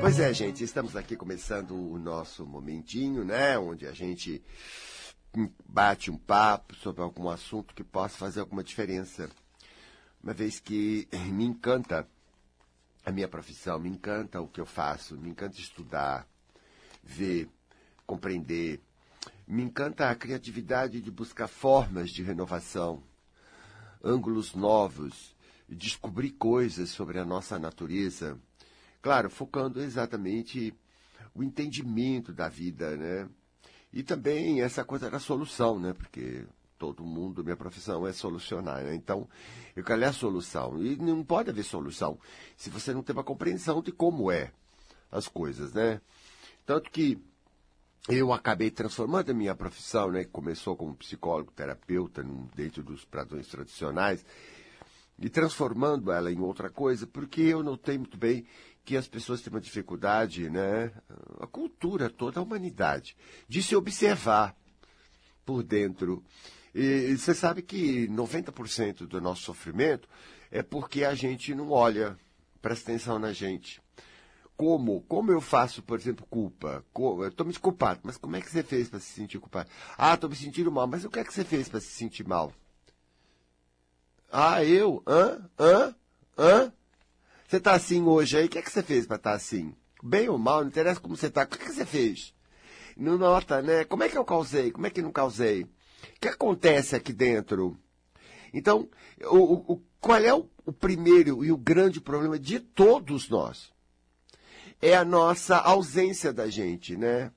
Pois é, gente, estamos aqui começando o nosso momentinho, né? Onde a gente bate um papo sobre algum assunto que possa fazer alguma diferença. Uma vez que me encanta a minha profissão, me encanta o que eu faço, me encanta estudar, ver, compreender. Me encanta a criatividade de buscar formas de renovação, ângulos novos, descobrir coisas sobre a nossa natureza Claro, focando exatamente o entendimento da vida, né? E também essa coisa da solução, né? Porque todo mundo, minha profissão é solucionar, né? Então, eu quero ler a solução. E não pode haver solução se você não tem uma compreensão de como é as coisas, né? Tanto que eu acabei transformando a minha profissão, né? Que começou como psicólogo, terapeuta, dentro dos padrões tradicionais, e transformando ela em outra coisa, porque eu notei muito bem que as pessoas têm uma dificuldade, né? A cultura, toda a humanidade, de se observar por dentro. E você sabe que 90% do nosso sofrimento é porque a gente não olha, presta atenção na gente. Como? Como eu faço, por exemplo, culpa? Eu estou me culpado, mas como é que você fez para se sentir culpado? Ah, estou me sentindo mal, mas o que é que você fez para se sentir mal? Ah, eu? Hã? Hã? Hã? Você está assim hoje aí, o que, é que você fez para estar tá assim? Bem ou mal, não interessa como você está, o que, é que você fez? Não nota, né? Como é que eu causei? Como é que não causei? O que acontece aqui dentro? Então, o, o, qual é o, o primeiro e o grande problema de todos nós? É a nossa ausência da gente, né?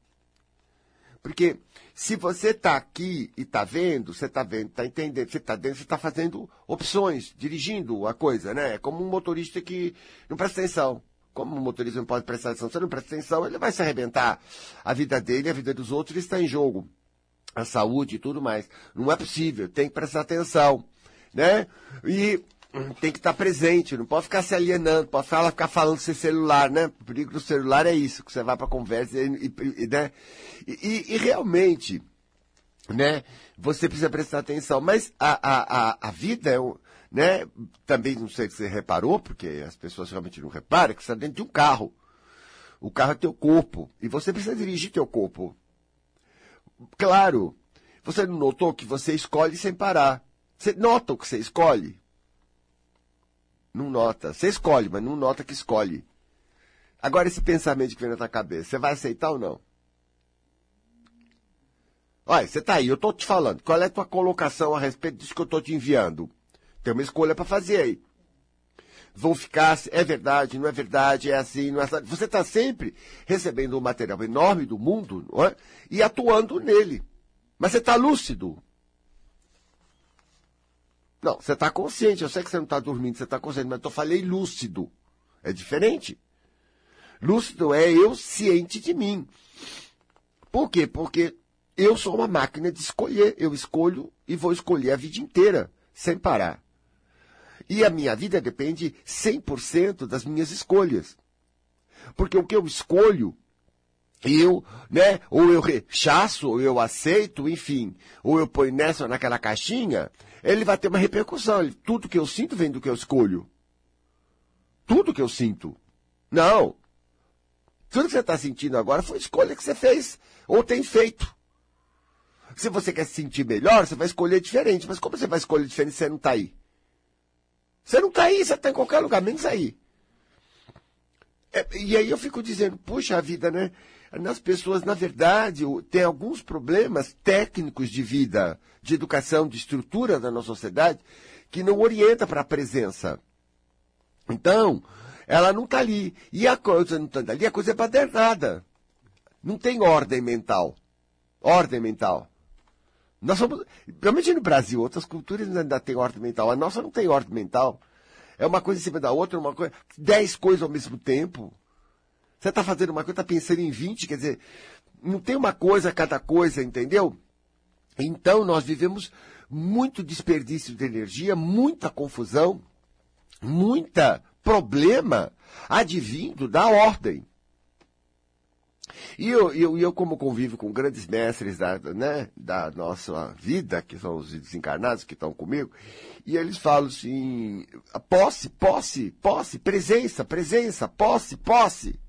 Porque se você está aqui e está vendo, você está vendo, está entendendo, você está dentro, você está fazendo opções, dirigindo a coisa, né? É como um motorista que não presta atenção. Como um motorista não pode prestar atenção, se não presta atenção, ele vai se arrebentar. A vida dele, a vida dos outros está em jogo. A saúde e tudo mais. Não é possível, tem que prestar atenção, né? E tem que estar presente, não pode ficar se alienando, pode ficar, falando sem celular, né? O perigo do celular é isso, que você vai para conversa e, e, né? E, e, realmente, né? Você precisa prestar atenção. Mas a, a, a, a vida é um, né? Também não sei se você reparou, porque as pessoas realmente não reparam, que você está dentro de um carro. O carro é teu corpo. E você precisa dirigir teu corpo. Claro, você não notou que você escolhe sem parar. Você nota o que você escolhe? Não nota. Você escolhe, mas não nota que escolhe. Agora, esse pensamento que vem na tua cabeça, você vai aceitar ou não? Olha, você tá aí, eu tô te falando. Qual é a tua colocação a respeito disso que eu tô te enviando? Tem uma escolha para fazer aí. Vão ficar, é verdade, não é verdade, é assim, não é assim. Você está sempre recebendo um material enorme do mundo é? e atuando nele. Mas você está lúcido. Não, você está consciente. Eu sei que você não está dormindo, você está consciente, mas eu falei lúcido. É diferente. Lúcido é eu ciente de mim. Por quê? Porque eu sou uma máquina de escolher. Eu escolho e vou escolher a vida inteira, sem parar. E a minha vida depende 100% das minhas escolhas. Porque o que eu escolho, eu, né, ou eu rechaço, ou eu aceito, enfim, ou eu ponho nessa ou naquela caixinha, ele vai ter uma repercussão. Ele, tudo que eu sinto vem do que eu escolho. Tudo que eu sinto. Não. Tudo que você está sentindo agora foi escolha que você fez ou tem feito. Se você quer se sentir melhor, você vai escolher diferente. Mas como você vai escolher diferente se você não está aí? Você não está aí, você está em qualquer lugar, menos aí. É, e aí eu fico dizendo, puxa vida, né? As pessoas, na verdade, têm alguns problemas técnicos de vida, de educação, de estrutura da nossa sociedade, que não orienta para a presença. Então, ela não está ali. E a coisa não está ali, a coisa é badernada. Não tem ordem mental. Ordem mental. Nós somos, principalmente no Brasil, outras culturas ainda têm ordem mental. A nossa não tem ordem mental. É uma coisa em cima da outra, uma coisa, dez coisas ao mesmo tempo. Você está fazendo uma coisa, está pensando em 20, quer dizer, não tem uma coisa cada coisa, entendeu? Então nós vivemos muito desperdício de energia, muita confusão, muita problema advindo da ordem. E eu, eu, eu, como convivo com grandes mestres da, né, da nossa vida, que são os desencarnados que estão comigo, e eles falam assim, posse, posse, posse, presença, presença, posse, posse.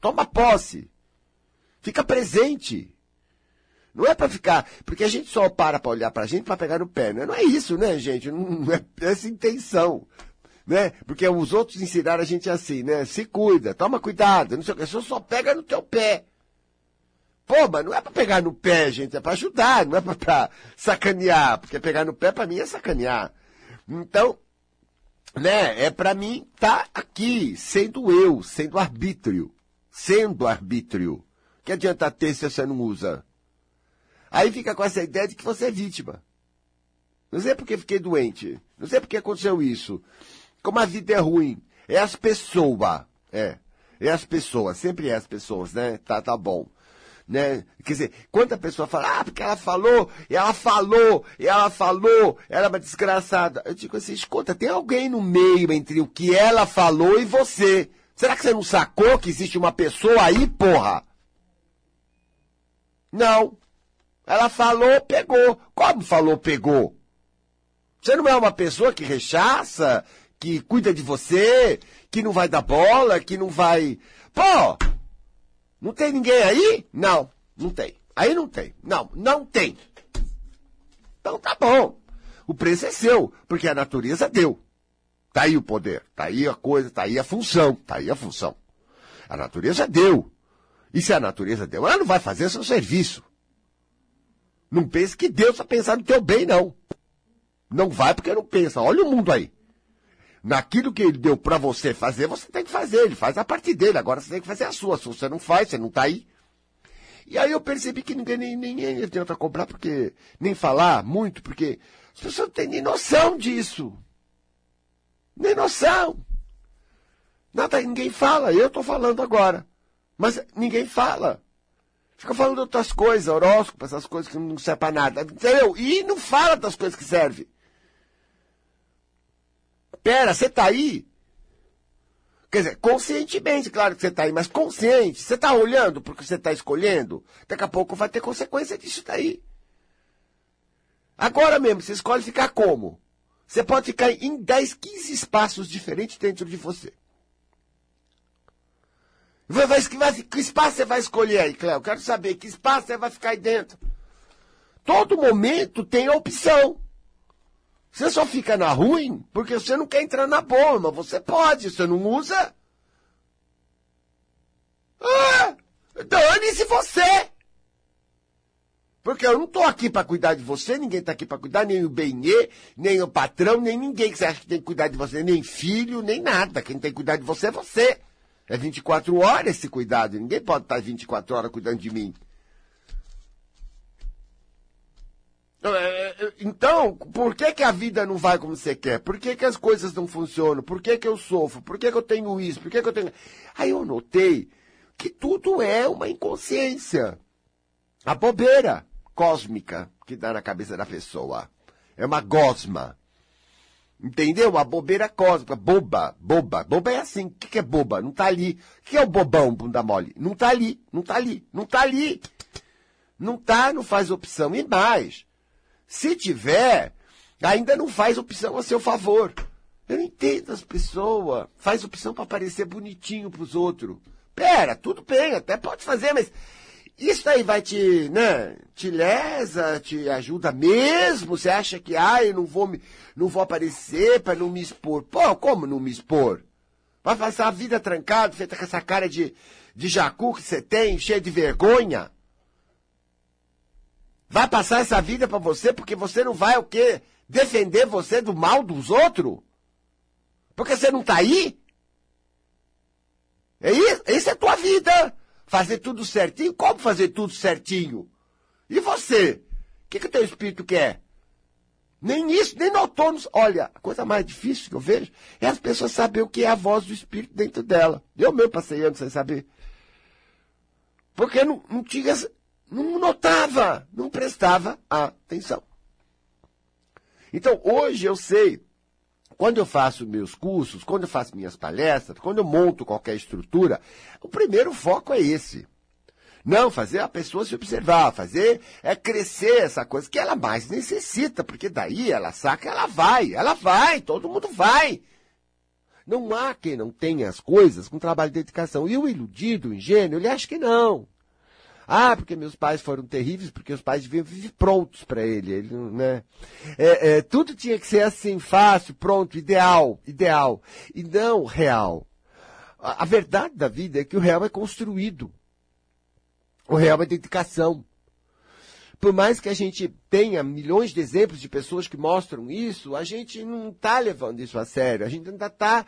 Toma posse. Fica presente. Não é para ficar, porque a gente só para para olhar para a gente para pegar no pé. Né? Não é isso, né, gente? Não é essa intenção. Né? Porque os outros ensinaram a gente assim, né? Se cuida, toma cuidado, não sei o que, só pega no teu pé. Pô, mas não é para pegar no pé, gente, é para ajudar, não é para sacanear, porque pegar no pé para mim é sacanear. Então, né, é para mim tá aqui, sendo eu, sendo arbítrio, sendo arbítrio. Que adianta ter se você não usa? Aí fica com essa ideia de que você é vítima. Não sei porque fiquei doente. Não sei porque aconteceu isso. Como a vida é ruim. É as pessoas. É. É as pessoas. Sempre é as pessoas, né? Tá, tá bom. Né? Quer dizer, quando a pessoa fala, ah, porque ela falou, ela falou, ela falou, ela é uma desgraçada. Eu digo assim, escuta, tem alguém no meio entre o que ela falou e você. Será que você não sacou que existe uma pessoa aí, porra? Não. Ela falou, pegou. Como falou, pegou? Você não é uma pessoa que rechaça, que cuida de você, que não vai dar bola, que não vai. Pô! Não tem ninguém aí? Não, não tem. Aí não tem. Não, não tem. Então tá bom. O preço é seu, porque a natureza deu. Tá aí o poder, tá aí a coisa, tá aí a função, tá aí a função. A natureza deu. E se a natureza deu, ela não vai fazer seu serviço. Não pense que Deus está pensando no teu bem, não. Não vai porque não pensa. Olha o mundo aí. Naquilo que ele deu para você fazer, você tem que fazer. Ele faz a parte dele. Agora você tem que fazer a sua. Se você não faz, você não está aí. E aí eu percebi que ninguém nem, nem, adianta cobrar, porque nem falar muito, porque as pessoas não têm nem noção disso. Nem noção. Nada, ninguém fala. Eu estou falando agora. Mas ninguém fala. Fica falando outras coisas, horóscopo, essas coisas que não servem para nada. Entendeu? E não fala das coisas que servem. Pera, você tá aí? Quer dizer, conscientemente, claro que você tá aí, mas consciente. Você tá olhando porque você tá escolhendo? Daqui a pouco vai ter consequência disso daí. Agora mesmo, você escolhe ficar como? Você pode ficar em 10, 15 espaços diferentes dentro de você. Vai, vai, vai, que espaço você vai escolher aí, Cléo? Quero saber que espaço você vai ficar aí dentro. Todo momento tem opção. Você só fica na ruim porque você não quer entrar na boa, mas você pode, você não usa. Ah, dane-se você! Porque eu não estou aqui para cuidar de você, ninguém está aqui para cuidar, nem o Benê, nem o patrão, nem ninguém que você acha que tem que cuidar de você, nem filho, nem nada. Quem tem que cuidar de você é você. É 24 horas esse cuidado. Ninguém pode estar 24 horas cuidando de mim. Então, é, é, então, por que, que a vida não vai como você quer? Por que, que as coisas não funcionam? Por que, que eu sofro? Por que, que eu tenho isso? Por que, que eu tenho. Aí eu notei que tudo é uma inconsciência. A bobeira cósmica que dá na cabeça da pessoa. É uma gosma. Entendeu? Uma bobeira cósmica, boba, boba. Boba é assim. O que, que é boba? Não tá ali. O que é o bobão, bunda mole? Não tá ali, não tá ali, não tá ali. Não tá, não faz opção. E mais, se tiver, ainda não faz opção a seu favor. Eu não entendo as pessoas. Faz opção para parecer bonitinho pros outros. Pera, tudo bem, até pode fazer, mas isso aí vai te, né, te lesa, te ajuda mesmo? Você acha que, ah, eu não vou, me, não vou aparecer para não me expor? Pô, como não me expor? Vai passar a vida trancado, feita com essa cara de, de jacu que você tem, cheia de vergonha? Vai passar essa vida para você porque você não vai o quê? Defender você do mal dos outros? Porque você não tá aí? É isso? Essa é tua vida fazer tudo certinho? Como fazer tudo certinho? E você? O que, que o teu espírito quer? Nem isso, nem no outono. Olha, a coisa mais difícil que eu vejo é as pessoas saber o que é a voz do espírito dentro dela. Eu mesmo passei anos sem saber. Porque não, não tinha, não notava, não prestava atenção. Então, hoje eu sei quando eu faço meus cursos, quando eu faço minhas palestras, quando eu monto qualquer estrutura, o primeiro foco é esse. Não, fazer a pessoa se observar, fazer é crescer essa coisa que ela mais necessita, porque daí ela saca, ela vai, ela vai, todo mundo vai. Não há quem não tenha as coisas com trabalho de dedicação. E o iludido, o ingênuo, ele acha que não. Ah, porque meus pais foram terríveis, porque os pais deviam viver prontos para ele. ele né? É, é, tudo tinha que ser assim, fácil, pronto, ideal, ideal. E não real. A, a verdade da vida é que o real é construído. O real é dedicação. Por mais que a gente tenha milhões de exemplos de pessoas que mostram isso, a gente não está levando isso a sério. A gente ainda está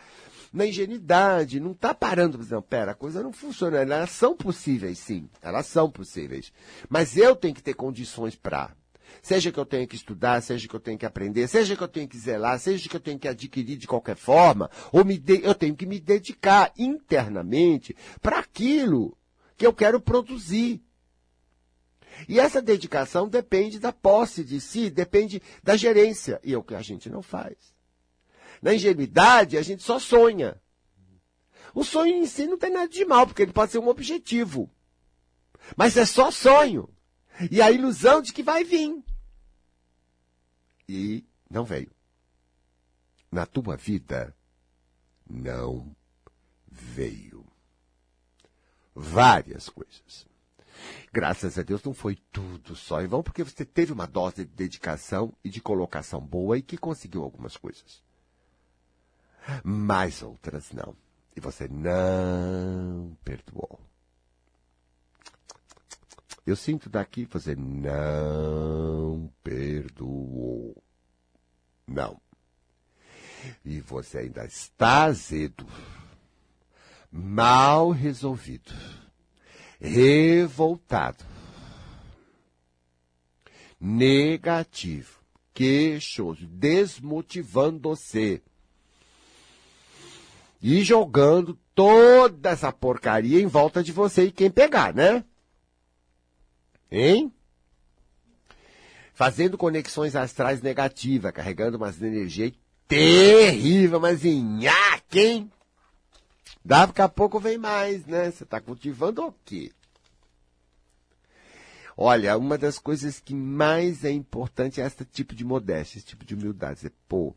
na ingenuidade, não está parando não, pera, a coisa não funciona. Elas são possíveis, sim. Elas são possíveis. Mas eu tenho que ter condições para. Seja que eu tenha que estudar, seja que eu tenha que aprender, seja que eu tenha que zelar, seja que eu tenha que adquirir de qualquer forma, ou me de... eu tenho que me dedicar internamente para aquilo que eu quero produzir. E essa dedicação depende da posse de si, depende da gerência. E é o que a gente não faz. Na ingenuidade, a gente só sonha. O sonho em si não tem nada de mal, porque ele pode ser um objetivo. Mas é só sonho. E a ilusão de que vai vir. E não veio. Na tua vida, não veio. Várias coisas. Graças a Deus não foi tudo só em vão, porque você teve uma dose de dedicação e de colocação boa e que conseguiu algumas coisas. Mas outras não. E você não perdoou. Eu sinto daqui você não perdoou. Não. E você ainda está azedo, mal resolvido revoltado, negativo, queixoso, desmotivando-se e jogando toda essa porcaria em volta de você e quem pegar, né? Hein? Fazendo conexões astrais negativas, carregando umas energias terrível, mas em quem Daqui a pouco vem mais, né? Você está cultivando o quê? Olha, uma das coisas que mais é importante é esse tipo de modéstia, esse tipo de humildade. É, pô,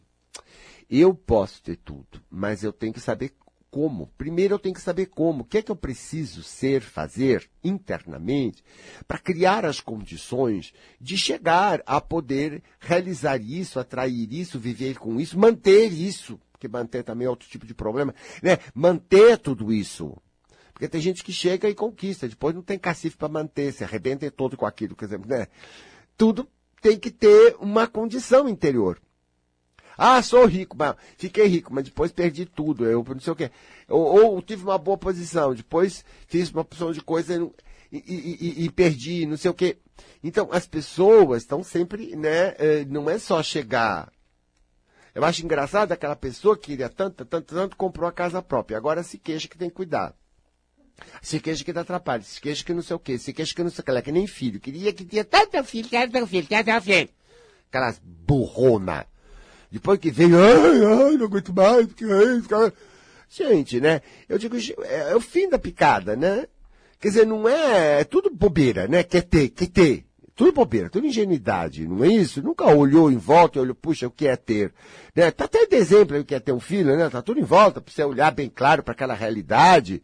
eu posso ter tudo, mas eu tenho que saber como. Primeiro eu tenho que saber como. O que é que eu preciso ser, fazer internamente para criar as condições de chegar a poder realizar isso, atrair isso, viver com isso, manter isso porque manter também é outro tipo de problema, né? Manter tudo isso. Porque tem gente que chega e conquista, depois não tem cacife para manter, se arrebenta todo com aquilo, quer dizer, né? Tudo tem que ter uma condição interior. Ah, sou rico, mas fiquei rico, mas depois perdi tudo, eu não sei o quê. Ou, ou tive uma boa posição, depois fiz uma opção de coisa e, e, e, e perdi, não sei o quê. Então, as pessoas estão sempre, né, eh, não é só chegar eu acho engraçado aquela pessoa que queria tanto, tanto, tanto, comprou a casa própria. Agora se queixa que tem que cuidar. Se queixa que dá trabalho, se queixa que não sei o quê, se queixa que não sei o que, ela é que nem filho. Queria que tinha tanto filho, tanto filho, tanto filho. Aquelas burrona. Depois que veio, ai, ai, não aguento mais, porque isso, cara. Gente, né? Eu digo, é, é o fim da picada, né? Quer dizer, não é, é tudo bobeira, né? Quer ter, quer ter. Tudo bobeira, tudo ingenuidade, não é isso? Nunca olhou em volta e olhou, puxa, o que é ter? Né? Tá até exemplo aí que é ter um filho, né? Tá tudo em volta para você olhar bem claro para aquela realidade.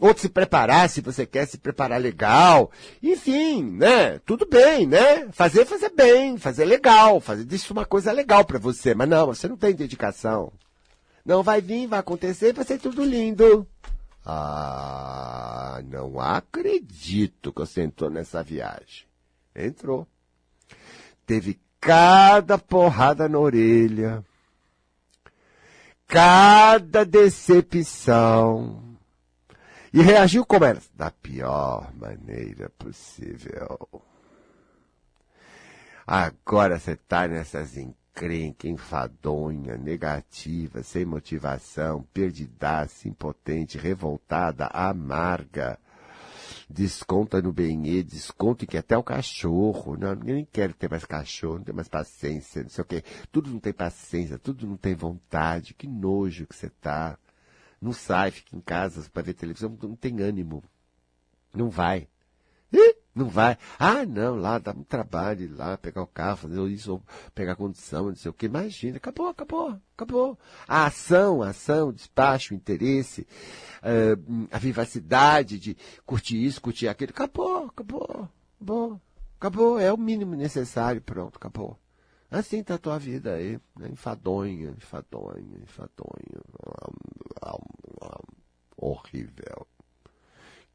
Ou se preparar, se você quer se preparar legal. Enfim, né? Tudo bem, né? Fazer, fazer bem, fazer legal, fazer disso uma coisa legal para você. Mas não, você não tem dedicação. Não vai vir, vai acontecer, vai ser tudo lindo. Ah, não acredito que você entrou nessa viagem. Entrou. Teve cada porrada na orelha, cada decepção. E reagiu como era? Da pior maneira possível. Agora você está nessas encrencas, enfadonha, negativa, sem motivação, perdidaça, impotente, revoltada, amarga desconta no benê, desconta que até o cachorro. Não, nem quero ter mais cachorro, não tenho mais paciência, não sei o quê. Tudo não tem paciência, tudo não tem vontade. Que nojo que você tá. Não sai, fica em casa para ver televisão, não tem ânimo. Não vai. Não vai. Ah, não, lá dá um trabalho ir lá, pegar o carro, fazer isso, ou pegar condição, não sei o que. Imagina, acabou, acabou, acabou. A ação, a ação, despacho, interesse, uh, a vivacidade de curtir isso, curtir aquilo, acabou, acabou, acabou, acabou. É o mínimo necessário, pronto, acabou. Assim tá a tua vida aí, né? enfadonha, enfadonha, enfadonha. Horrível.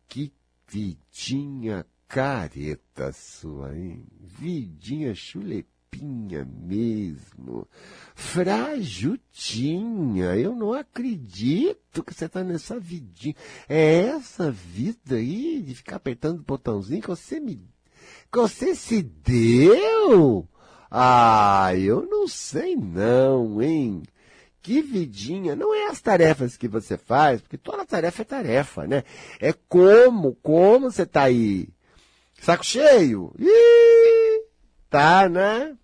Que vidinha careta sua, hein? Vidinha chulepinha mesmo. Frajutinha. Eu não acredito que você tá nessa vidinha. É essa vida aí de ficar apertando o botãozinho que você me. que você se deu? Ah, eu não sei não, hein? Que vidinha, não é as tarefas que você faz, porque toda tarefa é tarefa, né? É como, como você tá aí Saco cheio? Ih, tá, né?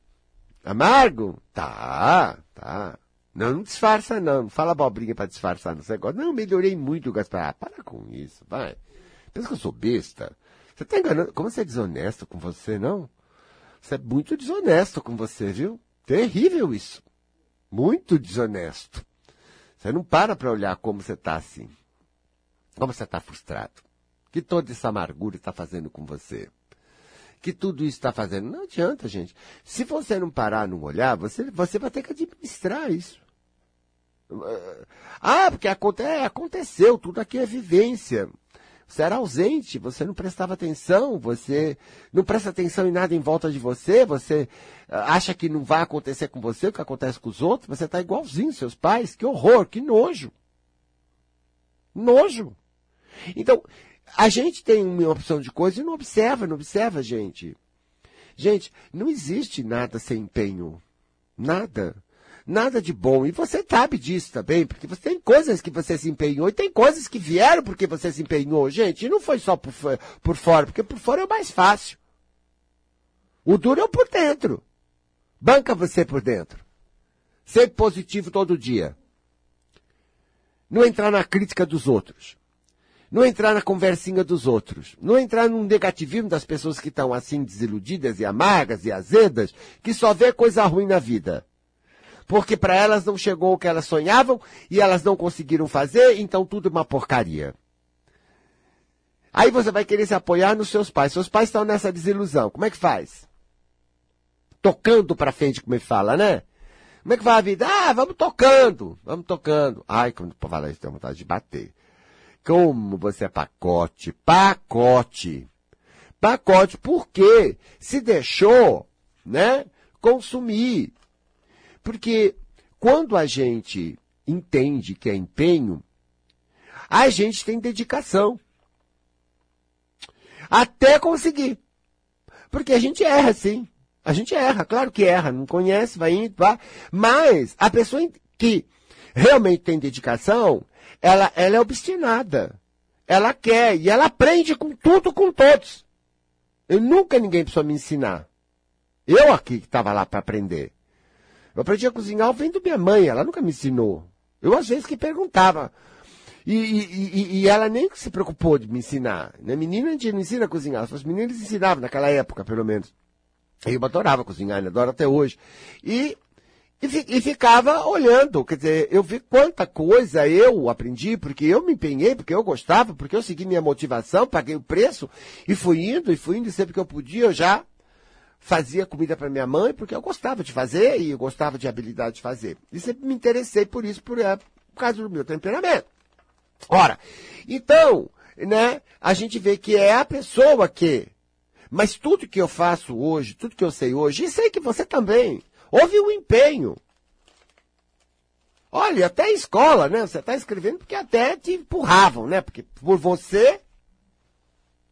Amargo? Tá, tá. Não, não disfarça não. Não fala abobrinha para disfarçar no negócio. Não, melhorei muito, Gaspar. Ah, para com isso, vai. Pensa que eu sou besta. Você tá enganando. Como você é desonesto com você, não? Você é muito desonesto com você, viu? Terrível isso. Muito desonesto. Você não para para olhar como você tá assim. Como você tá frustrado que toda essa amargura está fazendo com você. Que tudo isso está fazendo. Não adianta, gente. Se você não parar, não olhar, você, você vai ter que administrar isso. Ah, porque aconte, é, aconteceu, tudo aqui é vivência. Você era ausente, você não prestava atenção, você não presta atenção em nada em volta de você, você ah, acha que não vai acontecer com você o que acontece com os outros, você está igualzinho seus pais. Que horror, que nojo. Nojo. Então, a gente tem uma opção de coisa e não observa, não observa, gente. Gente, não existe nada sem empenho. Nada. Nada de bom. E você sabe disso também, porque você tem coisas que você se empenhou e tem coisas que vieram porque você se empenhou. Gente, e não foi só por, por fora, porque por fora é o mais fácil. O duro é o por dentro. Banca você por dentro. Ser positivo todo dia. Não entrar na crítica dos outros. Não entrar na conversinha dos outros. Não entrar num negativismo das pessoas que estão assim desiludidas e amargas e azedas, que só vê coisa ruim na vida. Porque para elas não chegou o que elas sonhavam e elas não conseguiram fazer, então tudo é uma porcaria. Aí você vai querer se apoiar nos seus pais. Seus pais estão nessa desilusão. Como é que faz? Tocando para frente, como ele fala, né? Como é que vai a vida? Ah, vamos tocando, vamos tocando. Ai, quando fala isso, tem vontade de bater. Como você é pacote, pacote. Pacote, porque se deixou, né, consumir. Porque quando a gente entende que é empenho, a gente tem dedicação. Até conseguir. Porque a gente erra, sim. A gente erra, claro que erra, não conhece, vai indo, vai. Mas a pessoa que realmente tem dedicação, ela, ela é obstinada. Ela quer e ela aprende com tudo, com todos. Eu nunca ninguém precisou me ensinar. Eu aqui que estava lá para aprender. Eu aprendi a cozinhar vendo minha mãe, ela nunca me ensinou. Eu às vezes que perguntava. E, e, e, ela nem se preocupou de me ensinar. Né? Menina a gente não ensina a cozinhar. Os meninos ensinavam naquela época, pelo menos. Eu adorava cozinhar, adoro até hoje. E e, e, ficava olhando, quer dizer, eu vi quanta coisa eu aprendi, porque eu me empenhei, porque eu gostava, porque eu segui minha motivação, paguei o preço, e fui indo, e fui indo, e sempre que eu podia, eu já fazia comida para minha mãe, porque eu gostava de fazer, e eu gostava de habilidade de fazer. E sempre me interessei por isso, por, é, por causa do meu temperamento. Ora, então, né, a gente vê que é a pessoa que, mas tudo que eu faço hoje, tudo que eu sei hoje, e sei que você também, Houve um empenho. Olha, até a escola, né? Você está escrevendo porque até te empurravam, né? Porque por você,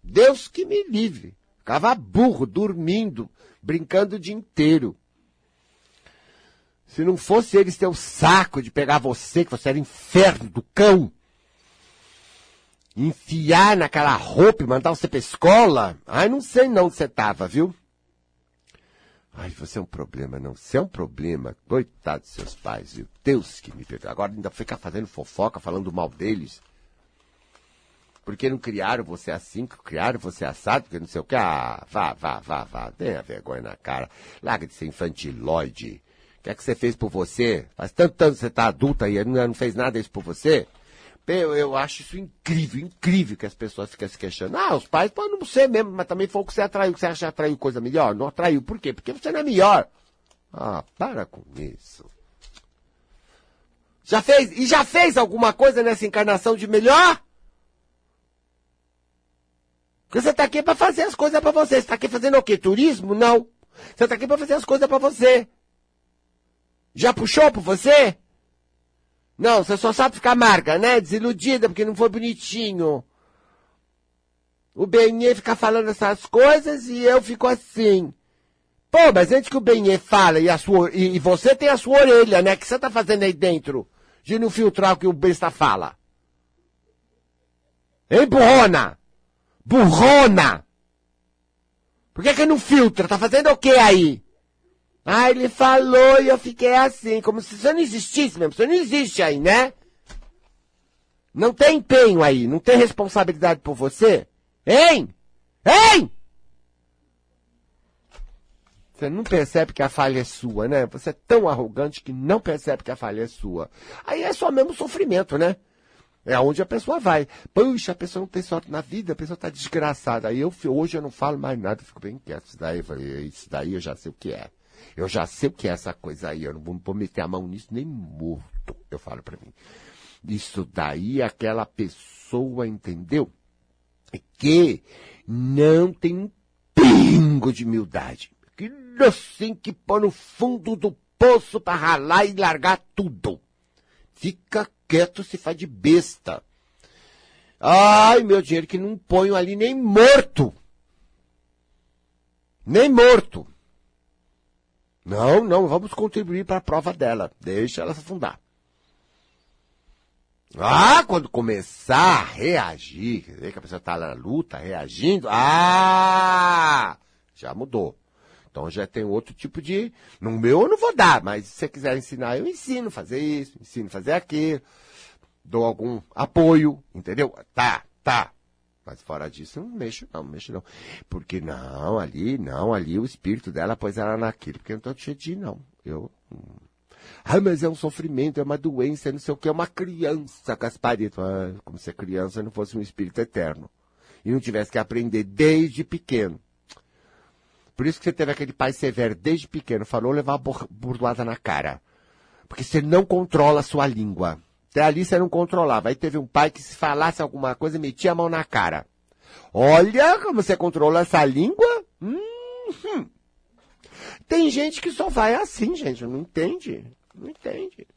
Deus que me livre. Ficava burro, dormindo, brincando o dia inteiro. Se não fosse eles ter o saco de pegar você, que você era inferno do cão, enfiar naquela roupa e mandar você pra escola, ai, não sei não onde você tava, viu? Ai, você é um problema, não. Você é um problema. Coitado dos seus pais, viu? Deus que me perdoe. Agora ainda fica fazendo fofoca, falando mal deles. Porque não criaram você assim, criaram você assado, porque não sei o que. Ah, vá, vá, vá, vá. Tenha vergonha na cara. Larga de ser infantiloide. O que é que você fez por você? Faz tanto tempo que você tá adulta e não, não fez nada isso por você? Eu, eu acho isso incrível, incrível que as pessoas ficam se questionando. Ah, os pais podem não ser mesmo, mas também foi o que você atraiu. Você acha que atraiu coisa melhor? Não atraiu. Por quê? Porque você não é melhor. Ah, para com isso. Já fez, e já fez alguma coisa nessa encarnação de melhor? Porque você está aqui para fazer as coisas para você. Você está aqui fazendo o quê? Turismo? Não. Você está aqui para fazer as coisas para você. Já puxou por você? Não, você só sabe ficar amarga, né? Desiludida porque não foi bonitinho. O Benê fica falando essas coisas e eu fico assim. Pô, mas antes que o Benê fala e, a sua, e, e, você tem a sua orelha, né? O que você tá fazendo aí dentro? De não filtrar o que o besta fala. Hein, burrona? Burrona! Por que que não filtra? Tá fazendo o que aí? Ah, ele falou e eu fiquei assim, como se você não existisse mesmo. Você não existe aí, né? Não tem empenho aí, não tem responsabilidade por você? Hein? Hein? Você não percebe que a falha é sua, né? Você é tão arrogante que não percebe que a falha é sua. Aí é só mesmo sofrimento, né? É aonde a pessoa vai. Puxa, a pessoa não tem sorte na vida, a pessoa está desgraçada. Aí eu, hoje eu não falo mais nada, fico bem quieto. Isso daí, isso daí eu já sei o que é. Eu já sei o que é essa coisa aí, eu não vou, meter a mão nisso nem morto, eu falo para mim. Isso daí aquela pessoa entendeu que não tem um pingo de humildade. Que assim que pôr no fundo do poço para ralar e largar tudo. Fica quieto, se faz de besta. Ai, meu dinheiro, que não ponho ali nem morto. Nem morto. Não, não, vamos contribuir para a prova dela. Deixa ela se afundar. Ah, quando começar a reagir, quer dizer que a pessoa está na luta, reagindo, ah, já mudou. Então já tem outro tipo de. No meu eu não vou dar, mas se você quiser ensinar, eu ensino fazer isso, ensino fazer aquilo, dou algum apoio, entendeu? Tá, tá. Mas fora disso, não mexo não, não mexo não. Porque não, ali, não, ali o espírito dela pôs ela naquilo. Porque eu não tô cheio de não. Eu. Hum. Ah, mas é um sofrimento, é uma doença, não sei o que, é uma criança, Gasparito. Ah, como se a criança não fosse um espírito eterno. E não tivesse que aprender desde pequeno. Por isso que você teve aquele pai severo desde pequeno, falou levar a burdoada na cara. Porque você não controla a sua língua. Até ali você não controlava. Aí teve um pai que se falasse alguma coisa, metia a mão na cara. Olha como você controla essa língua. Hum, Tem gente que só vai assim, gente. Não entende. Não entende.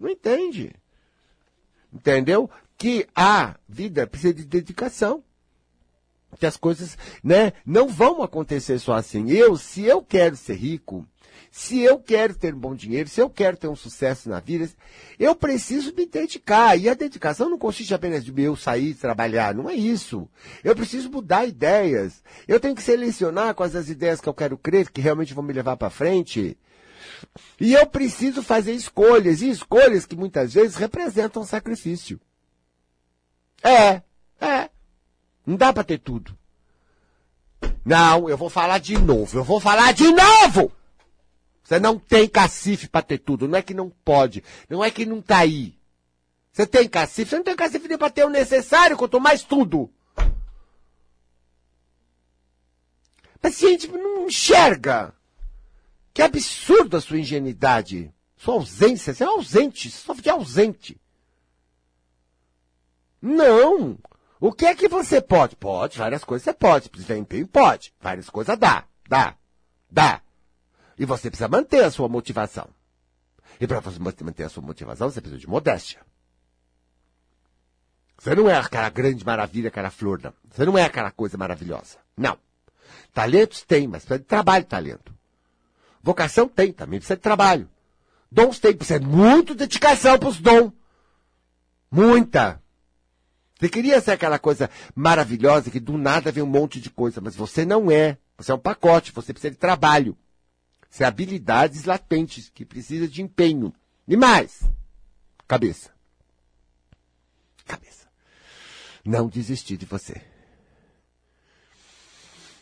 Não entende. Entendeu? Que a vida precisa de dedicação. Que as coisas, né, não vão acontecer só assim. Eu, se eu quero ser rico, se eu quero ter bom dinheiro, se eu quero ter um sucesso na vida, eu preciso me dedicar. E a dedicação não consiste apenas de eu sair trabalhar, não é isso. Eu preciso mudar ideias. Eu tenho que selecionar quais as ideias que eu quero crer, que realmente vão me levar para frente. E eu preciso fazer escolhas, e escolhas que muitas vezes representam sacrifício. É, é. Não dá para ter tudo. Não, eu vou falar de novo, eu vou falar de novo! Você não tem cacife para ter tudo. Não é que não pode. Não é que não tá aí. Você tem cacife? Você não tem cacife nem para ter o necessário, quanto mais tudo. Mas gente não enxerga. Que absurdo a sua ingenuidade. Sua ausência. Você é ausente. Você sofre de ausente. Não. O que é que você pode? Pode, várias coisas você pode. Desempenho pode. Várias coisas dá. Dá. Dá. E você precisa manter a sua motivação. E para você manter a sua motivação, você precisa de modéstia. Você não é aquela grande maravilha, aquela flor, não. Você não é aquela coisa maravilhosa. Não. Talentos tem, mas precisa de trabalho talento. Vocação tem, também precisa de trabalho. Dons tem, precisa de muita dedicação para os dons. Muita. Você queria ser aquela coisa maravilhosa que do nada vem um monte de coisa, mas você não é. Você é um pacote, você precisa de trabalho. São habilidades latentes que precisa de empenho. E mais, cabeça. Cabeça. não desistir de você.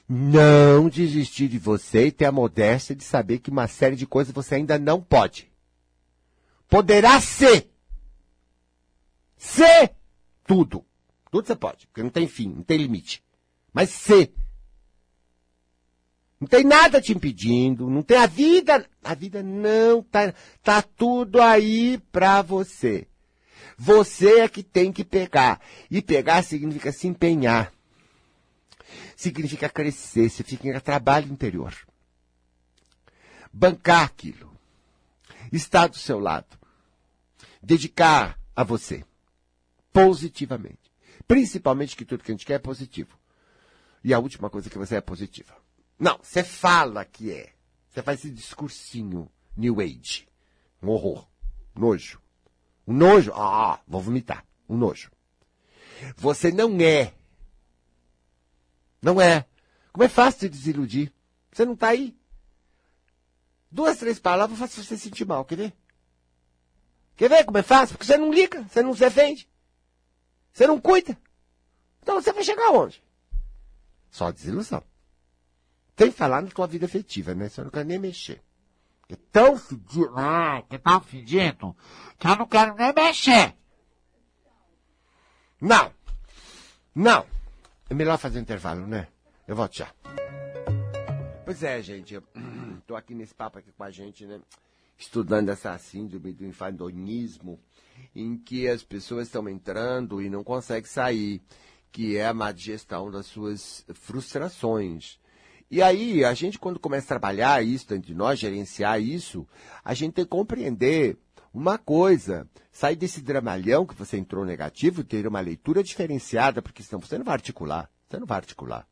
Não desistir de você e ter a modéstia de saber que uma série de coisas você ainda não pode. Poderá ser. Ser tudo. Tudo você pode, porque não tem fim, não tem limite. Mas ser. Não tem nada te impedindo, não tem a vida, a vida não tá, tá tudo aí pra você. Você é que tem que pegar. E pegar significa se empenhar. Significa crescer, significa trabalho interior. Bancar aquilo. Estar do seu lado. Dedicar a você. Positivamente. Principalmente que tudo que a gente quer é positivo. E a última coisa que você é positiva. Não, você fala que é. Você faz esse discursinho New Age. Um horror. Nojo. Um nojo. Ah, vou vomitar. Um nojo. Você não é. Não é. Como é fácil se desiludir. Você não está aí. Duas, três palavras faz você se sentir mal. Quer ver? Quer ver como é fácil? Porque você não liga, você não se defende. Você não cuida. Então você vai chegar onde? Só desilusão. Tem que falar na tua vida afetiva, né? Você não quer nem mexer. É tão fedido. Ah, que tão fedido que eu não quero nem mexer. Não. Não. É melhor fazer um intervalo, né? Eu volto já. Pois é, gente. Eu tô aqui nesse papo aqui com a gente, né? Estudando essa síndrome do infandonismo, em que as pessoas estão entrando e não conseguem sair, que é a má digestão das suas frustrações. E aí, a gente, quando começa a trabalhar isso dentro de nós, gerenciar isso, a gente tem que compreender uma coisa. Sair desse dramalhão que você entrou negativo, ter uma leitura diferenciada, porque senão você não vai articular. Você não vai articular.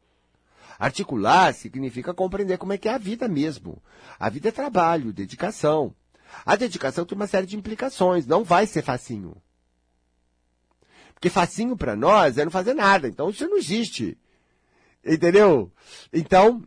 Articular significa compreender como é que é a vida mesmo. A vida é trabalho, dedicação. A dedicação tem uma série de implicações. Não vai ser facinho. Porque facinho para nós é não fazer nada. Então isso não existe. Entendeu? Então,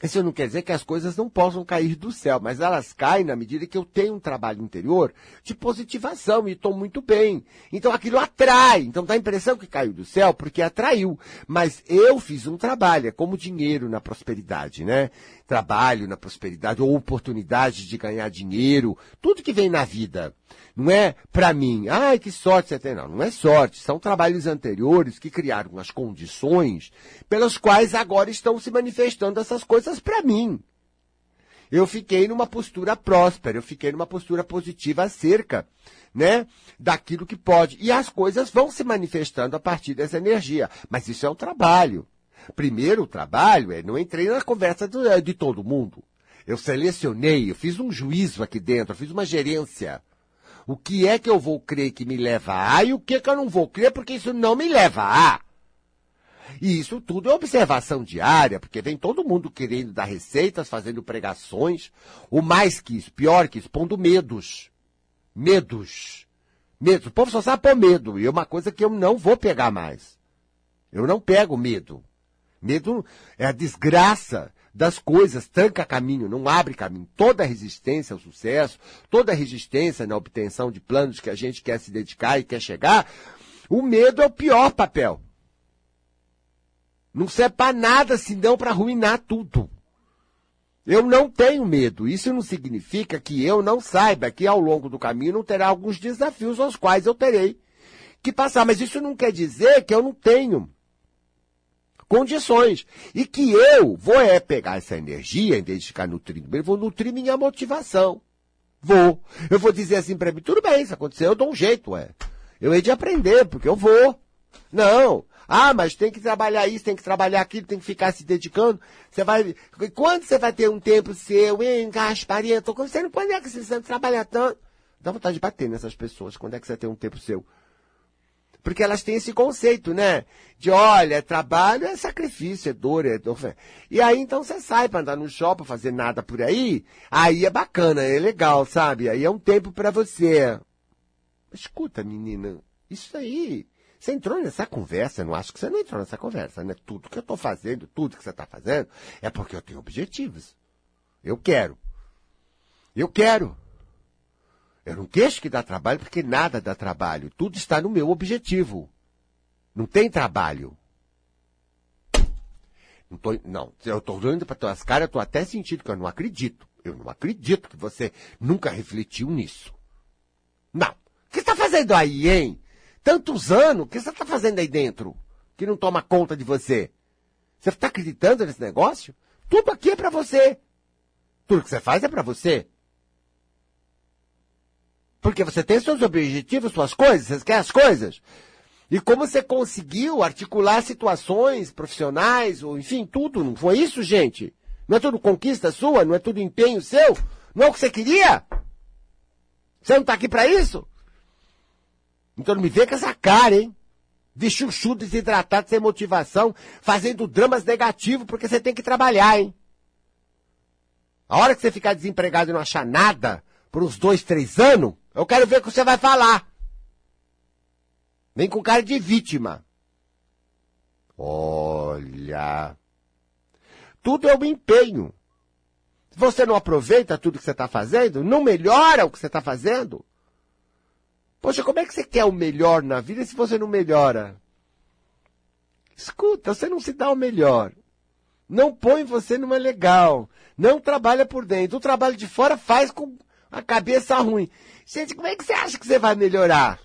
isso não quer dizer que as coisas não possam cair do céu, mas elas caem na medida que eu tenho um trabalho interior de positivação e estou muito bem. Então aquilo atrai. Então dá a impressão que caiu do céu porque atraiu. Mas eu fiz um trabalho, é como dinheiro na prosperidade, né? Trabalho na prosperidade ou oportunidade de ganhar dinheiro, tudo que vem na vida. Não é para mim, ai que sorte você tem, não. Não é sorte, são trabalhos anteriores que criaram as condições pelas quais agora estão se manifestando essas coisas para mim. Eu fiquei numa postura próspera, eu fiquei numa postura positiva acerca, né, daquilo que pode. E as coisas vão se manifestando a partir dessa energia. Mas isso é um trabalho. Primeiro o trabalho é, não entrei na conversa do, de todo mundo. Eu selecionei, eu fiz um juízo aqui dentro, eu fiz uma gerência. O que é que eu vou crer que me leva a e o que é que eu não vou crer porque isso não me leva a. E isso tudo é observação diária, porque vem todo mundo querendo dar receitas, fazendo pregações. O mais que isso, pior que isso, pondo medos. Medos. Medos. O povo só sabe pôr medo. E é uma coisa que eu não vou pegar mais. Eu não pego medo. Medo é a desgraça das coisas, tranca caminho, não abre caminho. Toda resistência ao sucesso, toda resistência na obtenção de planos que a gente quer se dedicar e quer chegar, o medo é o pior papel. Não serve para nada senão para arruinar tudo. Eu não tenho medo. Isso não significa que eu não saiba que ao longo do caminho não terá alguns desafios aos quais eu terei que passar. Mas isso não quer dizer que eu não tenho condições. E que eu vou é pegar essa energia, em vez de ficar nutrindo, eu vou nutrir minha motivação. Vou. Eu vou dizer assim para mim, tudo bem, se acontecer, eu dou um jeito, é. Eu hei de aprender, porque eu vou. Não. Ah, mas tem que trabalhar isso, tem que trabalhar aquilo, tem que ficar se dedicando. Você vai. Quando você vai ter um tempo seu, hein, Gasparinha? Tô conversando, quando é que você trabalha tanto? Dá vontade de bater nessas pessoas. Quando é que você vai ter um tempo seu? Porque elas têm esse conceito, né? De olha, trabalho é sacrifício, é dor, é dor. E aí então você sai para andar no shopping, fazer nada por aí, aí é bacana, é legal, sabe? Aí é um tempo para você. Escuta, menina, isso aí. Você entrou nessa conversa, eu não acho que você não entrou nessa conversa, né? Tudo que eu estou fazendo, tudo que você está fazendo, é porque eu tenho objetivos. Eu quero. Eu quero. Eu não queixo que dá trabalho porque nada dá trabalho. Tudo está no meu objetivo. Não tem trabalho. Não, tô, não, eu tô olhando para tuas caras, eu tô até sentindo que eu não acredito. Eu não acredito que você nunca refletiu nisso. Não. O que você tá fazendo aí, hein? Tantos anos, o que você tá fazendo aí dentro? Que não toma conta de você? Você tá acreditando nesse negócio? Tudo aqui é para você. Tudo que você faz é para você. Porque você tem seus objetivos, suas coisas, você quer as coisas. E como você conseguiu articular situações profissionais, ou enfim, tudo, não foi isso, gente? Não é tudo conquista sua? Não é tudo empenho seu? Não é o que você queria? Você não está aqui para isso? Então não me vê com essa cara, hein? De chuchu, desidratado, sem motivação, fazendo dramas negativos, porque você tem que trabalhar, hein? A hora que você ficar desempregado e não achar nada por uns dois, três anos, eu quero ver o que você vai falar. Vem com cara de vítima. Olha. Tudo é um empenho. Se você não aproveita tudo que você está fazendo, não melhora o que você está fazendo. Poxa, como é que você quer o melhor na vida se você não melhora? Escuta, você não se dá o melhor. Não põe você numa legal. Não trabalha por dentro. O trabalho de fora faz com a cabeça ruim. Gente, como é que você acha que você vai melhorar?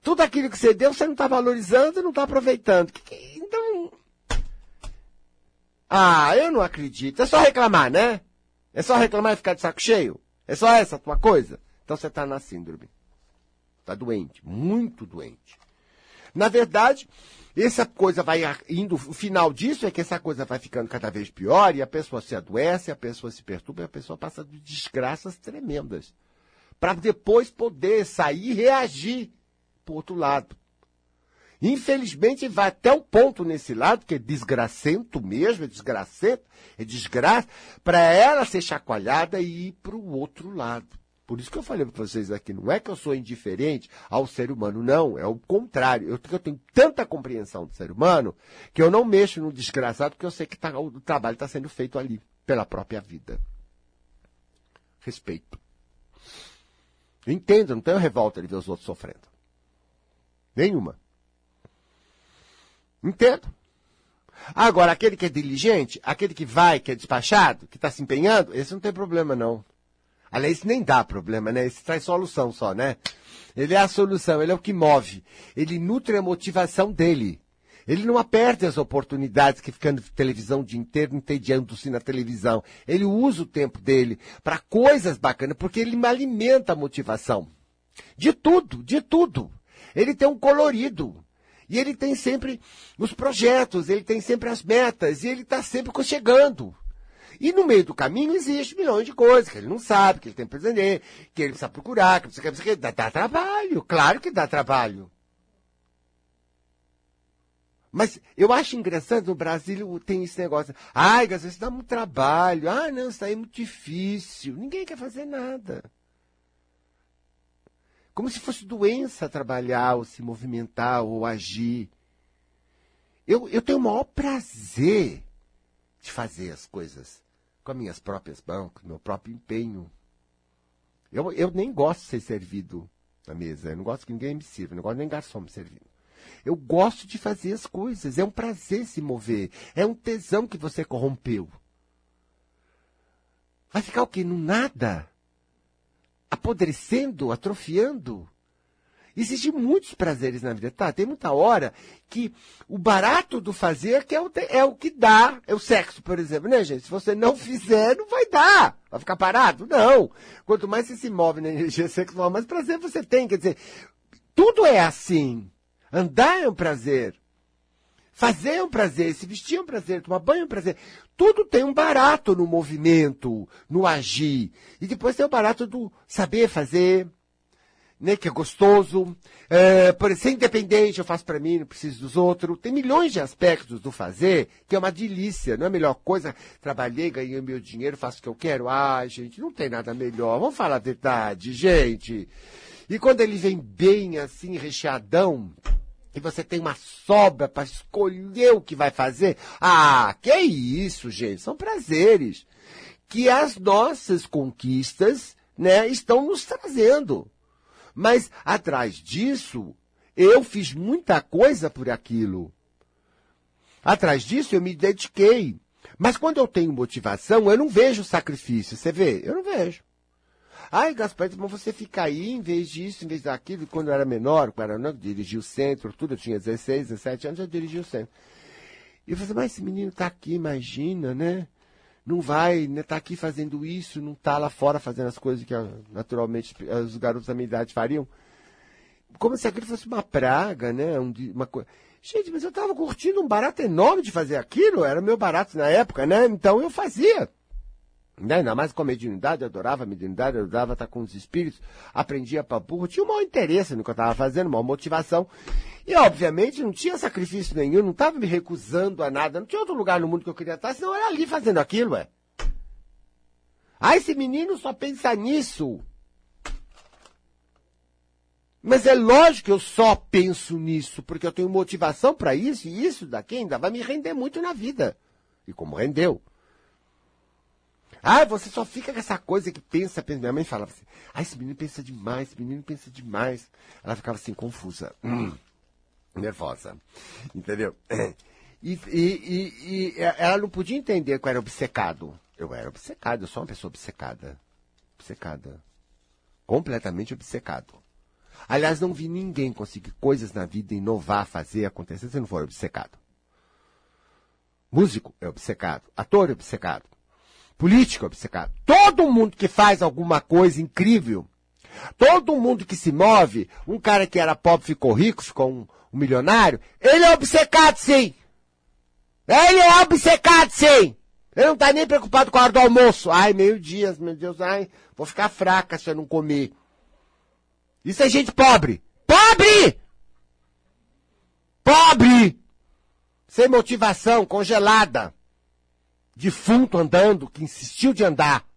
Tudo aquilo que você deu, você não está valorizando, não está aproveitando. Então. Ah, eu não acredito. É só reclamar, né? É só reclamar e ficar de saco cheio? É só essa a tua coisa? Então você está na síndrome. Está doente, muito doente. Na verdade, essa coisa vai indo, o final disso é que essa coisa vai ficando cada vez pior e a pessoa se adoece, a pessoa se perturba e a pessoa passa de desgraças tremendas. Para depois poder sair e reagir para outro lado. Infelizmente, vai até o ponto nesse lado, que é desgracento mesmo, é desgracento, é desgraça, para ela ser chacoalhada e ir para o outro lado. Por isso que eu falei para vocês aqui, não é que eu sou indiferente ao ser humano, não, é o contrário. Eu, eu tenho tanta compreensão do ser humano que eu não mexo no desgraçado, porque eu sei que tá, o trabalho está sendo feito ali, pela própria vida. Respeito. Entendo, não tenho revolta de ver os outros sofrendo. Nenhuma. Entendo. Agora, aquele que é diligente, aquele que vai, que é despachado, que está se empenhando, esse não tem problema, não. Aliás, nem dá problema, né? Esse traz solução só, né? Ele é a solução, ele é o que move. Ele nutre a motivação dele. Ele não perde as oportunidades que ficando televisão o dia inteiro, entediando-se na televisão. Ele usa o tempo dele para coisas bacanas, porque ele alimenta a motivação. De tudo, de tudo. Ele tem um colorido. E ele tem sempre os projetos, ele tem sempre as metas, e ele está sempre chegando. E no meio do caminho existe milhões de coisas que ele não sabe, que ele tem que aprender, que ele precisa procurar, que precisa, que dá, dá trabalho, claro que dá trabalho. Mas eu acho engraçado, no Brasil tem esse negócio. Ai, às vezes dá muito trabalho. Ah, não, isso aí é muito difícil. Ninguém quer fazer nada. Como se fosse doença trabalhar, ou se movimentar, ou agir. Eu, eu tenho o maior prazer de fazer as coisas com as minhas próprias mãos, com o meu próprio empenho. Eu, eu nem gosto de ser servido na mesa. Eu não gosto que ninguém me sirva. Eu não gosto nem garçom me servindo. Eu gosto de fazer as coisas. É um prazer se mover. É um tesão que você corrompeu. Vai ficar o quê? No nada? apodrecendo, atrofiando. Existem muitos prazeres na vida, tá? Tem muita hora que o barato do fazer que é o, é o que dá. É o sexo, por exemplo, né, gente? Se você não fizer, não vai dar. Vai ficar parado? Não. Quanto mais você se move na energia sexual, mais prazer você tem. Quer dizer, tudo é assim. Andar é um prazer. Fazer é um prazer, se vestir é um prazer, tomar banho é um prazer. Tudo tem um barato no movimento, no agir. E depois tem o barato do saber fazer, né, que é gostoso. É, por ser independente, eu faço para mim, não preciso dos outros. Tem milhões de aspectos do fazer que é uma delícia. Não é a melhor coisa? Trabalhei, ganhei meu dinheiro, faço o que eu quero. Ah, gente, não tem nada melhor. Vamos falar a verdade, gente. E quando ele vem bem assim, recheadão, e você tem uma sobra para escolher o que vai fazer. Ah, que isso, gente, são prazeres que as nossas conquistas, né, estão nos trazendo. Mas atrás disso Eu fiz muita coisa por aquilo. Atrás disso eu me dediquei. Mas quando eu tenho motivação, eu não vejo sacrifício. Você vê? Eu não vejo. Ai, Gaspar, mas você fica aí em vez disso, em vez daquilo. Quando eu era menor, quando eu era, dirigi o centro, tudo, eu tinha 16, 17 anos, eu dirigi o centro. E eu falei, mas esse menino está aqui, imagina, né? Não vai, né? Tá aqui fazendo isso, não tá lá fora fazendo as coisas que naturalmente os garotos da minha idade fariam. Como se aquilo fosse uma praga, né? Um, uma coisa. Gente, mas eu estava curtindo um barato enorme de fazer aquilo, era meu barato na época, né? Então eu fazia. Né? Ainda mais com a mediunidade, eu adorava a mediunidade, eu adorava estar com os espíritos, aprendia para burro, tinha um mau interesse no que eu estava fazendo, uma motivação. E, obviamente, não tinha sacrifício nenhum, não estava me recusando a nada, não tinha outro lugar no mundo que eu queria estar, senão era ali fazendo aquilo, ué. Ah, esse menino só pensa nisso. Mas é lógico que eu só penso nisso, porque eu tenho motivação para isso, e isso daqui ainda vai me render muito na vida. E como rendeu. Ah, você só fica com essa coisa que pensa, pensa. Minha mãe falava assim, ah, esse menino pensa demais, esse menino pensa demais. Ela ficava assim, confusa, hum, nervosa, entendeu? E, e, e, e, ela não podia entender que eu era obcecado. Eu era obcecado, eu sou uma pessoa obcecada. Obcecada. Completamente obcecado. Aliás, não vi ninguém conseguir coisas na vida, inovar, fazer, acontecer, se não for obcecado. Músico é obcecado, ator é obcecado, político obcecado. Todo mundo que faz alguma coisa incrível, todo mundo que se move, um cara que era pobre ficou rico, ficou um, um milionário, ele é obcecado sim. Ele é obcecado sim. Ele não tá nem preocupado com a hora do almoço. Ai, meio-dia, meu Deus, ai, vou ficar fraca se eu não comer. Isso é gente pobre. Pobre! Pobre! Sem motivação, congelada defunto andando, que insistiu de andar.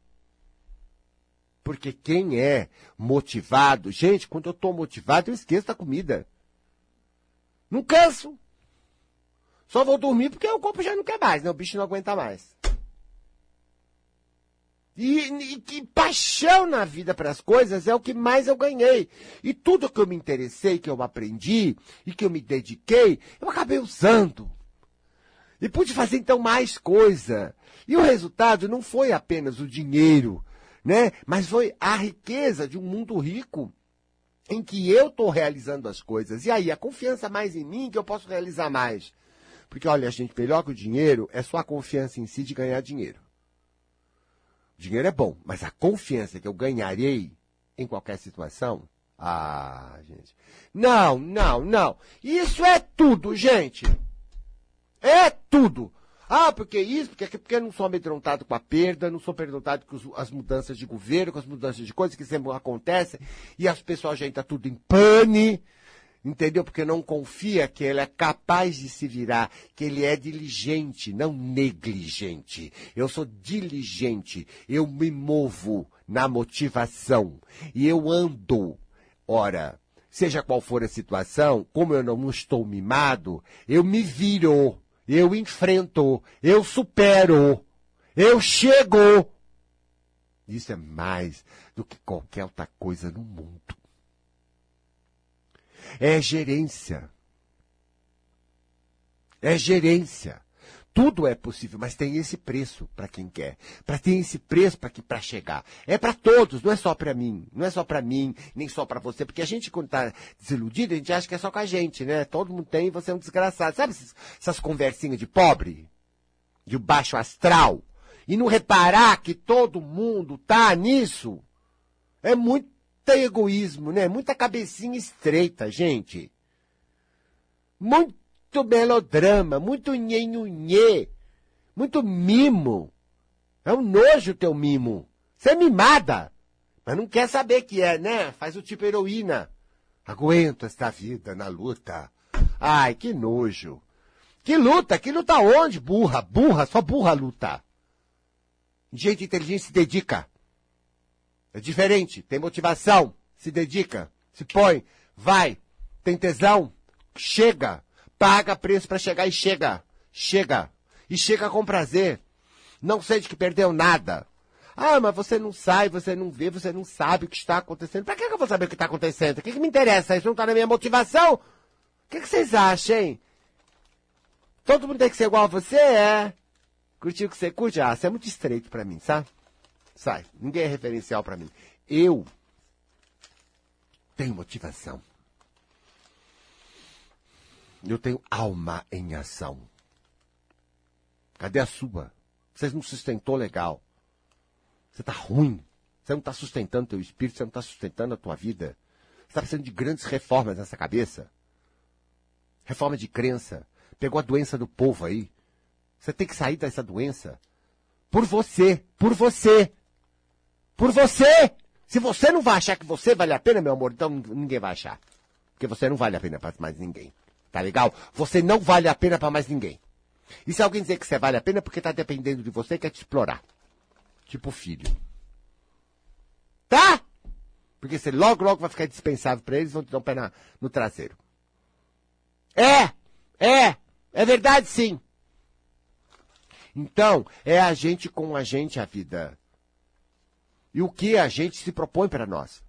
Porque quem é motivado, gente, quando eu estou motivado, eu esqueço da comida. Não canso. Só vou dormir porque o corpo já não quer mais, né? O bicho não aguenta mais. E, e que paixão na vida para as coisas é o que mais eu ganhei. E tudo que eu me interessei, que eu aprendi e que eu me dediquei, eu acabei usando. E pude fazer então mais coisa. E o resultado não foi apenas o dinheiro, né? Mas foi a riqueza de um mundo rico em que eu estou realizando as coisas. E aí, a confiança mais em mim que eu posso realizar mais. Porque, olha, gente, melhor que o dinheiro é só a confiança em si de ganhar dinheiro. Dinheiro é bom, mas a confiança que eu ganharei em qualquer situação. Ah, gente. Não, não, não. Isso é tudo, gente. É tudo. Ah, porque isso, porque, porque não sou amedrontado com a perda, não sou amedrontado com as mudanças de governo, com as mudanças de coisas que sempre acontecem, e as pessoas entram tudo em pane, entendeu? Porque não confia que ele é capaz de se virar, que ele é diligente, não negligente. Eu sou diligente, eu me movo na motivação, e eu ando. Ora, seja qual for a situação, como eu não estou mimado, eu me viro eu enfrento, eu supero, eu chego. Isso é mais do que qualquer outra coisa no mundo. É gerência. É gerência. Tudo é possível, mas tem esse preço para quem quer. Para ter esse preço para que para chegar. É para todos, não é só para mim, não é só para mim, nem só para você, porque a gente quando tá desiludido, a gente acha que é só com a gente, né? Todo mundo tem, você é um desgraçado. Sabe essas, essas conversinhas de pobre? De baixo astral? E não reparar que todo mundo tá nisso? É muito egoísmo, né? Muita cabecinha estreita, gente. Muito muito melodrama, muito nhenhunhê, muito mimo. É um nojo teu mimo. Você é mimada. Mas não quer saber que é, né? Faz o tipo heroína. Aguento esta vida na luta. Ai, que nojo. Que luta? Que luta onde? Burra, burra, só burra luta. Gente inteligente se dedica. É diferente, tem motivação, se dedica, se põe, vai, tem tesão, chega, paga preço para chegar e chega. Chega. E chega com prazer. Não sente que perdeu nada. Ah, mas você não sai, você não vê, você não sabe o que está acontecendo. Pra que eu vou saber o que está acontecendo? O que, que me interessa? Isso não está na minha motivação? O que, que vocês acham, hein? Todo mundo tem que ser igual a você? É. Curtiu o que você curte? Ah, você é muito estreito pra mim, sabe? Sai. Ninguém é referencial pra mim. Eu tenho motivação. Eu tenho alma em ação. Cadê a sua? Você não sustentou legal. Você está ruim. Você não está sustentando teu espírito, você não está sustentando a tua vida. Você está precisando de grandes reformas nessa cabeça. Reforma de crença. Pegou a doença do povo aí. Você tem que sair dessa doença. Por você. Por você. Por você. Se você não vai achar que você vale a pena, meu amor, então ninguém vai achar. Porque você não vale a pena para mais ninguém. Tá legal? Você não vale a pena para mais ninguém. E se alguém dizer que você vale a pena é porque tá dependendo de você quer te explorar. Tipo filho. Tá? Porque você logo, logo vai ficar dispensável para eles vão te dar um pé na, no traseiro. É! É! É verdade sim! Então, é a gente com a gente a vida. E o que a gente se propõe para nós.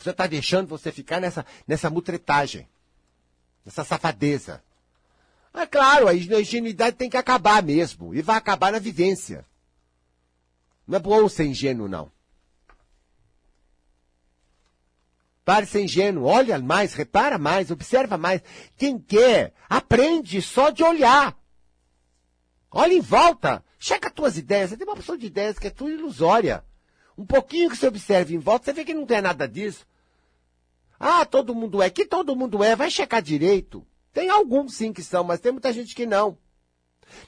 Você está deixando você ficar nessa, nessa mutretagem, nessa safadeza. É claro, a ingenuidade tem que acabar mesmo. E vai acabar na vivência. Não é bom ser ingênuo, não. Pare ser ingênuo, olha mais, repara mais, observa mais. Quem quer, aprende só de olhar. Olha em volta, checa as tuas ideias. Você tem uma opção de ideias que é tudo ilusória. Um pouquinho que você observe em volta, você vê que não tem nada disso. Ah, todo mundo é. Que todo mundo é, vai checar direito. Tem alguns sim que são, mas tem muita gente que não.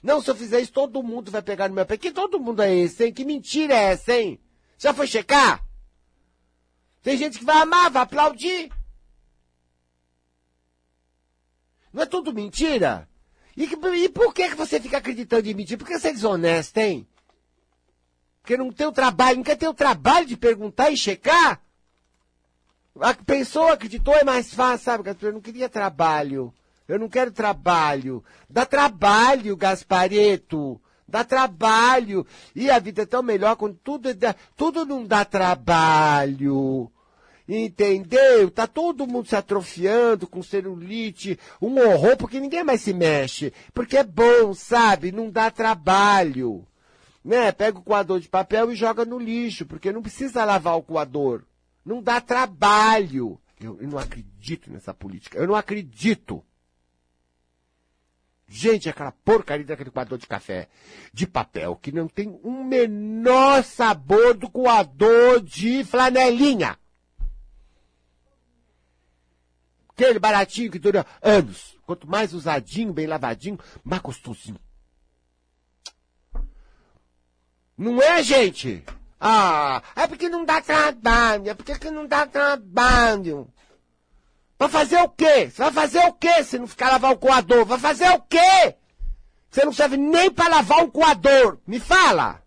Não, se eu fizer isso, todo mundo vai pegar no meu pé. Que todo mundo é esse, hein? Que mentira é essa, hein? Já foi checar? Tem gente que vai amar, vai aplaudir. Não é tudo mentira? E, e por que, que você fica acreditando em mentira? Porque você é desonesto, hein? Porque não tem o trabalho, não quer ter o trabalho de perguntar e checar? A pessoa acreditou é mais fácil, sabe? Eu não queria trabalho. Eu não quero trabalho. Dá trabalho, Gaspareto. Dá trabalho. E a vida é tão melhor quando tudo, dá, tudo não dá trabalho. Entendeu? Tá todo mundo se atrofiando com celulite, um horror, porque ninguém mais se mexe. Porque é bom, sabe? Não dá trabalho. Né? Pega o coador de papel e joga no lixo, porque não precisa lavar o coador. Não dá trabalho. Eu, eu não acredito nessa política. Eu não acredito. Gente, aquela porcaria daquele coador de café de papel que não tem um menor sabor do coador de flanelinha. Aquele baratinho que dura anos. Quanto mais usadinho, bem lavadinho, mais gostosinho. Não é, gente? Ah, é porque não dá trabalho, é porque não dá trabalho. Vai fazer o quê? Você vai fazer o quê se não ficar lavar o coador? Vai fazer o quê? Você não serve nem para lavar um coador. Me fala.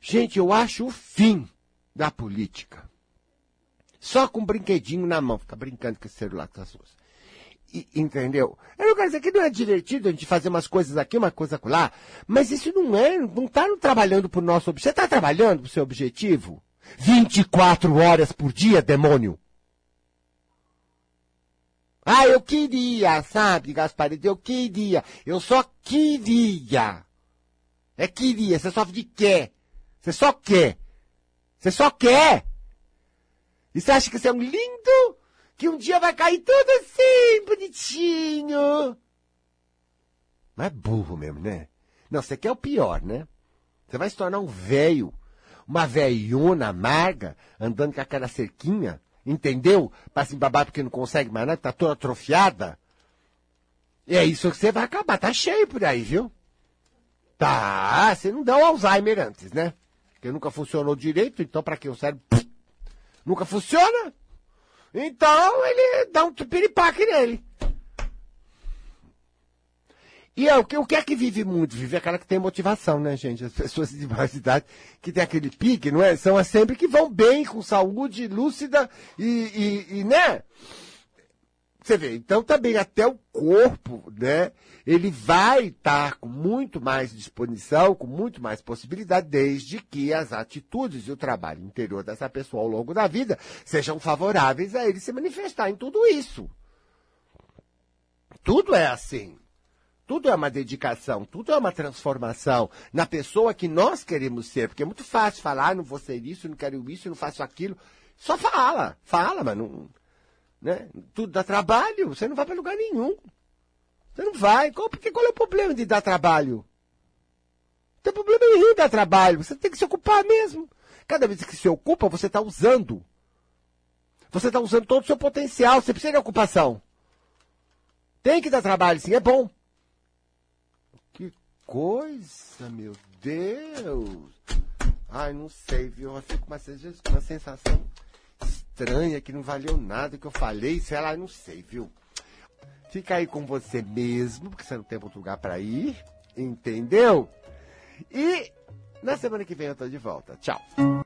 Gente, eu acho o fim da política. Só com um brinquedinho na mão, fica brincando com esse celular com as suas. Entendeu? Eu não quero dizer que não é divertido a gente fazer umas coisas aqui, uma coisa lá, mas isso não é, não está trabalhando para o nosso objetivo. Você está trabalhando para o seu objetivo? 24 horas por dia, demônio. Ah, eu queria, sabe, Gasparito, eu queria. Eu só queria. É queria, você só de quer. Você só quer. Você só quer. E você acha que você é um lindo? Que um dia vai cair tudo assim, bonitinho. Mas é burro mesmo, né? Não, você quer o pior, né? Você vai se tornar um velho uma velhona amarga, andando com aquela cerquinha, entendeu? Para se babar porque não consegue mais nada, tá toda atrofiada. E é isso que você vai acabar, tá cheio por aí, viu? Tá, você não dá o Alzheimer antes, né? Porque nunca funcionou direito, então para que o cérebro nunca funciona? Então ele dá um piripaque nele. E é, o, que, o que é que vive muito? Vive aquela que tem motivação, né, gente? As pessoas de mais idade que tem aquele pique, não é? São as sempre que vão bem, com saúde, lúcida e, e, e né? Você vê, então também até o corpo, né? Ele vai estar com muito mais disposição, com muito mais possibilidade, desde que as atitudes e o trabalho interior dessa pessoa ao longo da vida sejam favoráveis a ele se manifestar em tudo isso. Tudo é assim. Tudo é uma dedicação, tudo é uma transformação na pessoa que nós queremos ser. Porque é muito fácil falar, ah, não vou ser isso, não quero isso, não faço aquilo. Só fala, fala, mas não, né? Tudo dá trabalho, você não vai para lugar nenhum. Você não vai. Qual, porque qual é o problema de dar trabalho? Não tem problema nenhum dar trabalho. Você tem que se ocupar mesmo. Cada vez que se ocupa, você está usando. Você está usando todo o seu potencial. Você precisa de ocupação. Tem que dar trabalho, sim, é bom. Que coisa, meu Deus. Ai, não sei, viu? Eu fico uma, uma sensação estranha, que não valeu nada que eu falei, sei lá, não sei, viu? Fica aí com você mesmo, porque você não tem outro lugar para ir, entendeu? E na semana que vem eu tô de volta. Tchau.